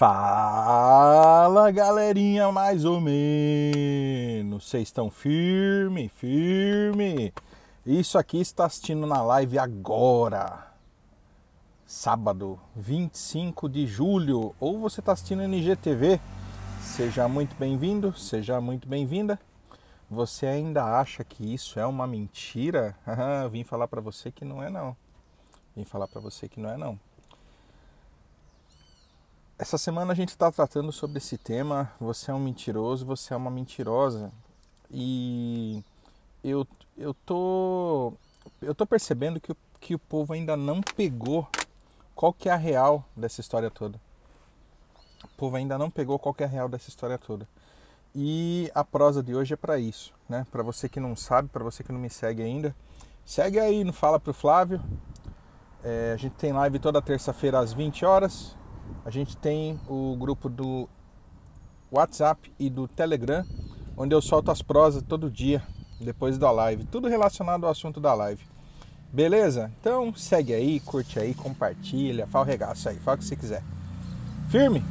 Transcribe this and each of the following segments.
Fala galerinha, mais ou menos. Vocês estão firme, firme. Isso aqui está assistindo na live agora, sábado 25 de julho, ou você está assistindo no IGTV. Seja muito bem-vindo, seja muito bem-vinda. Você ainda acha que isso é uma mentira? Vim falar para você que não é não. Vim falar para você que não é não. Essa semana a gente está tratando sobre esse tema. Você é um mentiroso, você é uma mentirosa. E eu, eu, tô, eu tô percebendo que, que o povo ainda não pegou qual que é a real dessa história toda. O povo ainda não pegou qual que é a real dessa história toda. E a prosa de hoje é para isso, né? Para você que não sabe, para você que não me segue ainda, segue aí no Fala pro Flávio. É, a gente tem live toda terça-feira às 20 horas a gente tem o grupo do WhatsApp e do Telegram, onde eu solto as prosas todo dia, depois da live. Tudo relacionado ao assunto da live. Beleza? Então segue aí, curte aí, compartilha, fala o regaço aí, fala o que você quiser. Firme?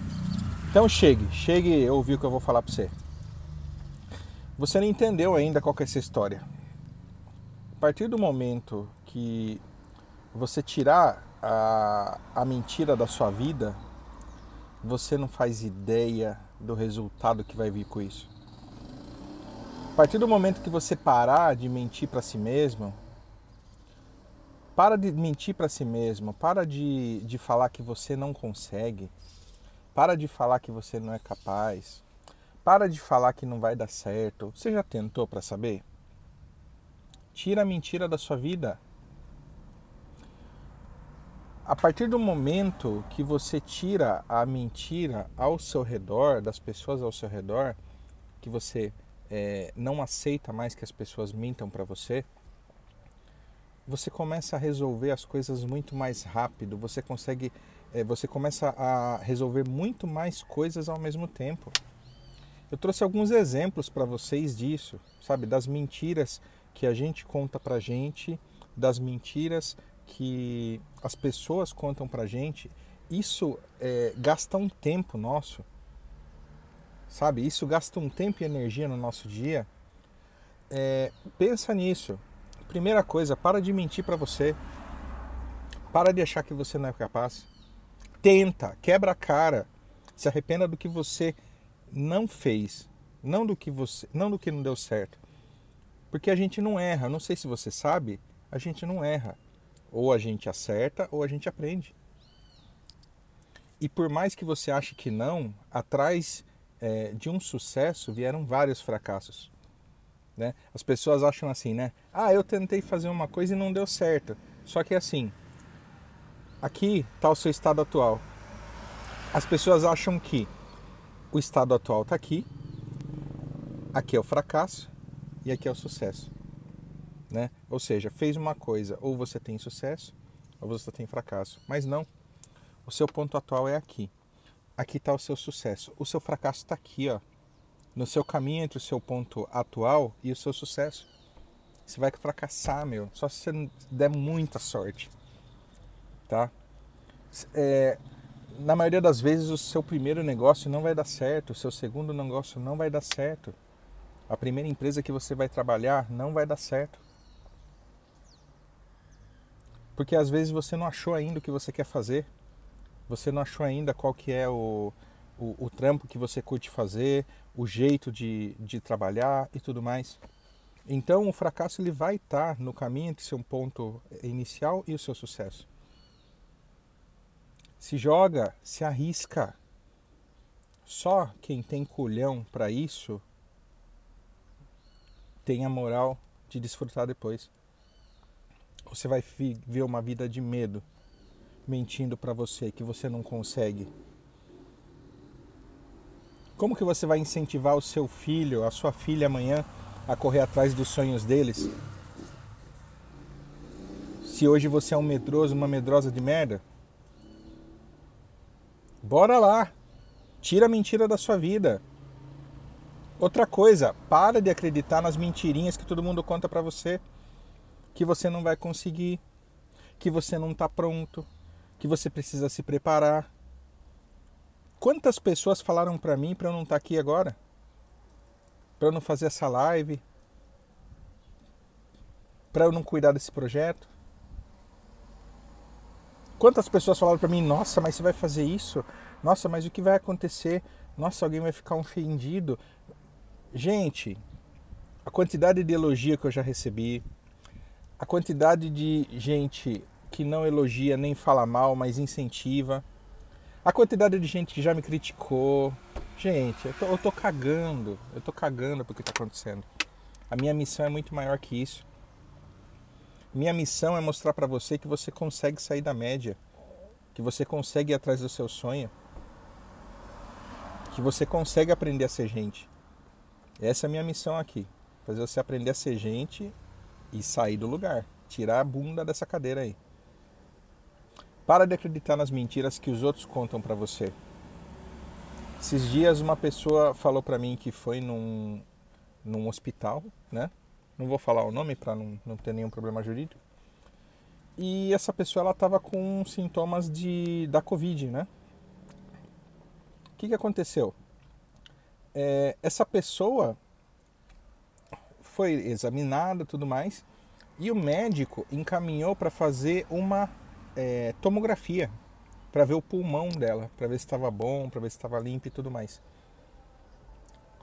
Então chegue, chegue ouvir o que eu vou falar para você. Você não entendeu ainda qual é essa história. A partir do momento que você tirar a, a mentira da sua vida, você não faz ideia do resultado que vai vir com isso. A partir do momento que você parar de mentir para si mesmo, para de mentir para si mesmo, para de, de falar que você não consegue, para de falar que você não é capaz, para de falar que não vai dar certo. Você já tentou para saber? Tira a mentira da sua vida a partir do momento que você tira a mentira ao seu redor, das pessoas ao seu redor, que você é, não aceita mais que as pessoas mintam para você, você começa a resolver as coisas muito mais rápido, você consegue, é, você começa a resolver muito mais coisas ao mesmo tempo. Eu trouxe alguns exemplos para vocês disso, sabe, das mentiras que a gente conta para gente, das mentiras que as pessoas contam pra gente, isso é, gasta um tempo nosso, sabe? Isso gasta um tempo e energia no nosso dia. É, pensa nisso. Primeira coisa, para de mentir para você. Para de achar que você não é capaz. Tenta, quebra a cara. Se arrependa do que você não fez, não do que você, não do que não deu certo. Porque a gente não erra. Não sei se você sabe, a gente não erra. Ou a gente acerta ou a gente aprende. E por mais que você ache que não, atrás é, de um sucesso vieram vários fracassos. Né? As pessoas acham assim, né? Ah, eu tentei fazer uma coisa e não deu certo. Só que assim, aqui está o seu estado atual. As pessoas acham que o estado atual está aqui, aqui é o fracasso e aqui é o sucesso né? Ou seja, fez uma coisa, ou você tem sucesso, ou você tem fracasso. Mas não. O seu ponto atual é aqui. Aqui está o seu sucesso. O seu fracasso está aqui, ó. No seu caminho entre o seu ponto atual e o seu sucesso. Você vai fracassar, meu. Só se você der muita sorte. Tá? É, na maioria das vezes, o seu primeiro negócio não vai dar certo. O seu segundo negócio não vai dar certo. A primeira empresa que você vai trabalhar não vai dar certo. Porque às vezes você não achou ainda o que você quer fazer, você não achou ainda qual que é o, o, o trampo que você curte fazer, o jeito de, de trabalhar e tudo mais. Então o fracasso ele vai estar no caminho entre seu ponto inicial e o seu sucesso. Se joga, se arrisca. Só quem tem culhão para isso tem a moral de desfrutar depois você vai viver uma vida de medo, mentindo para você que você não consegue? Como que você vai incentivar o seu filho, a sua filha amanhã a correr atrás dos sonhos deles? Se hoje você é um medroso, uma medrosa de merda? Bora lá. Tira a mentira da sua vida. Outra coisa, para de acreditar nas mentirinhas que todo mundo conta para você que você não vai conseguir, que você não está pronto, que você precisa se preparar. Quantas pessoas falaram para mim para eu não estar tá aqui agora? Para eu não fazer essa live? Para eu não cuidar desse projeto? Quantas pessoas falaram para mim: "Nossa, mas você vai fazer isso? Nossa, mas o que vai acontecer? Nossa, alguém vai ficar ofendido?" Gente, a quantidade de elogio que eu já recebi, a quantidade de gente que não elogia nem fala mal, mas incentiva, a quantidade de gente que já me criticou. Gente, eu tô, eu tô cagando, eu tô cagando pro que tá acontecendo. A minha missão é muito maior que isso. Minha missão é mostrar para você que você consegue sair da média, que você consegue ir atrás do seu sonho, que você consegue aprender a ser gente. Essa é a minha missão aqui fazer você aprender a ser gente e sair do lugar, tirar a bunda dessa cadeira aí. Para de acreditar nas mentiras que os outros contam para você. Esses dias uma pessoa falou para mim que foi num, num hospital, né? Não vou falar o nome para não, não ter nenhum problema jurídico. E essa pessoa ela estava com sintomas de da Covid, né? O que, que aconteceu? É, essa pessoa foi examinada tudo mais e o médico encaminhou para fazer uma é, tomografia para ver o pulmão dela, para ver se estava bom, para ver se estava limpo e tudo mais.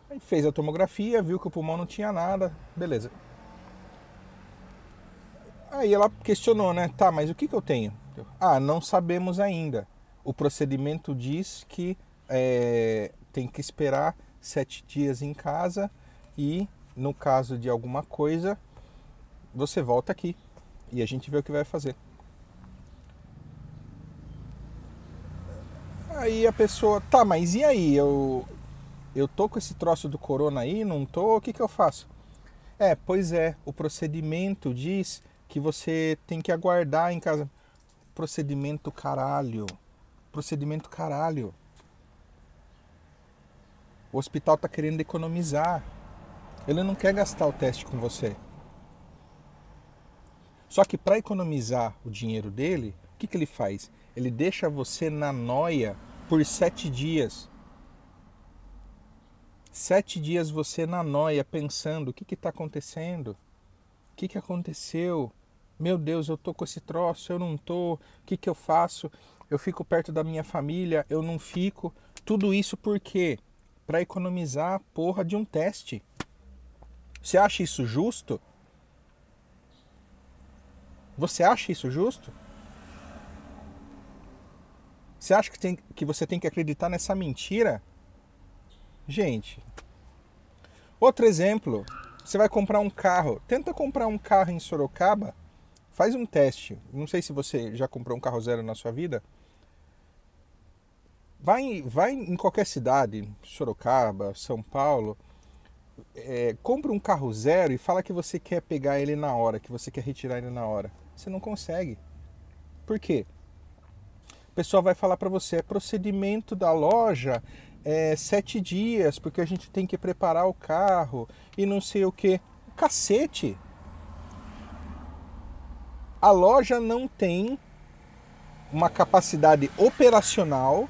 Aí fez a tomografia, viu que o pulmão não tinha nada, beleza. Aí ela questionou, né? Tá, mas o que, que eu tenho? Ah, não sabemos ainda. O procedimento diz que é, tem que esperar sete dias em casa e no caso de alguma coisa, você volta aqui e a gente vê o que vai fazer. Aí a pessoa, tá, mas e aí? Eu, eu tô com esse troço do corona aí, não tô, o que, que eu faço? É, pois é, o procedimento diz que você tem que aguardar em casa. Procedimento caralho. Procedimento caralho. O hospital tá querendo economizar. Ele não quer gastar o teste com você. Só que para economizar o dinheiro dele, o que, que ele faz? Ele deixa você na noia por sete dias. Sete dias você na noia, pensando: o que está acontecendo? O que, que aconteceu? Meu Deus, eu tô com esse troço, eu não tô. O que, que eu faço? Eu fico perto da minha família, eu não fico. Tudo isso por quê? Para economizar a porra de um teste. Você acha isso justo? Você acha isso justo? Você acha que, tem, que você tem que acreditar nessa mentira? Gente. Outro exemplo. Você vai comprar um carro. Tenta comprar um carro em Sorocaba. Faz um teste. Não sei se você já comprou um carro zero na sua vida. Vai, vai em qualquer cidade, Sorocaba, São Paulo, é, compra um carro zero e fala que você quer pegar ele na hora, que você quer retirar ele na hora. Você não consegue. Por quê? O pessoal vai falar para você, é procedimento da loja é sete dias, porque a gente tem que preparar o carro e não sei o que. Cacete! A loja não tem uma capacidade operacional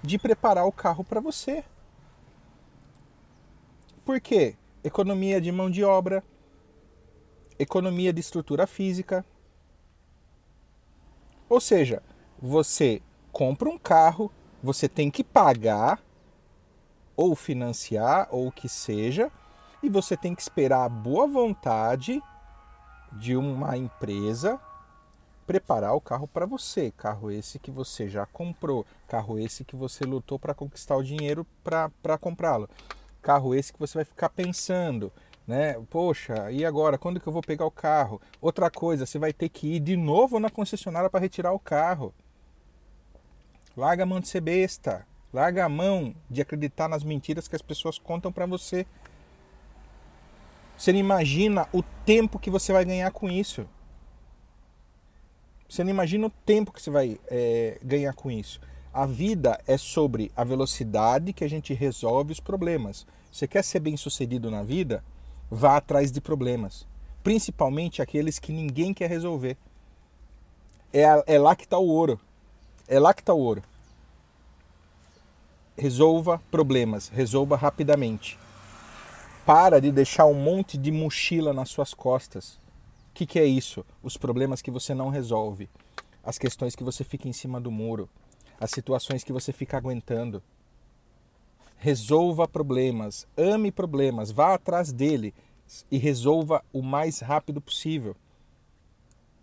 de preparar o carro para você. Por quê? Economia de mão de obra, economia de estrutura física. Ou seja, você compra um carro, você tem que pagar ou financiar ou o que seja, e você tem que esperar a boa vontade de uma empresa preparar o carro para você. Carro esse que você já comprou, carro esse que você lutou para conquistar o dinheiro para comprá-lo. Carro esse que você vai ficar pensando, né? Poxa, e agora? Quando que eu vou pegar o carro? Outra coisa, você vai ter que ir de novo na concessionária para retirar o carro. Larga a mão de ser besta. Larga a mão de acreditar nas mentiras que as pessoas contam para você. Você não imagina o tempo que você vai ganhar com isso. Você não imagina o tempo que você vai é, ganhar com isso. A vida é sobre a velocidade que a gente resolve os problemas. Você quer ser bem sucedido na vida? Vá atrás de problemas, principalmente aqueles que ninguém quer resolver. É, é lá que está o ouro. É lá que está o ouro. resolva problemas, resolva rapidamente. Para de deixar um monte de mochila nas suas costas. O que, que é isso? Os problemas que você não resolve, as questões que você fica em cima do muro, as situações que você fica aguentando. Resolva problemas, ame problemas, vá atrás dele e resolva o mais rápido possível.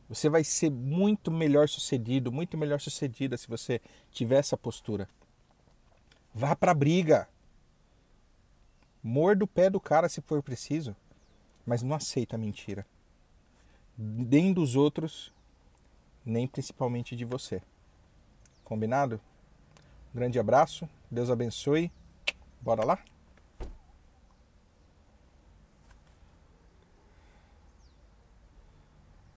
Você vai ser muito melhor sucedido, muito melhor sucedida se você tiver essa postura. Vá para a briga. Morda o pé do cara se for preciso, mas não aceita mentira. Nem dos outros, nem principalmente de você. Combinado? grande abraço, Deus abençoe. Bora lá?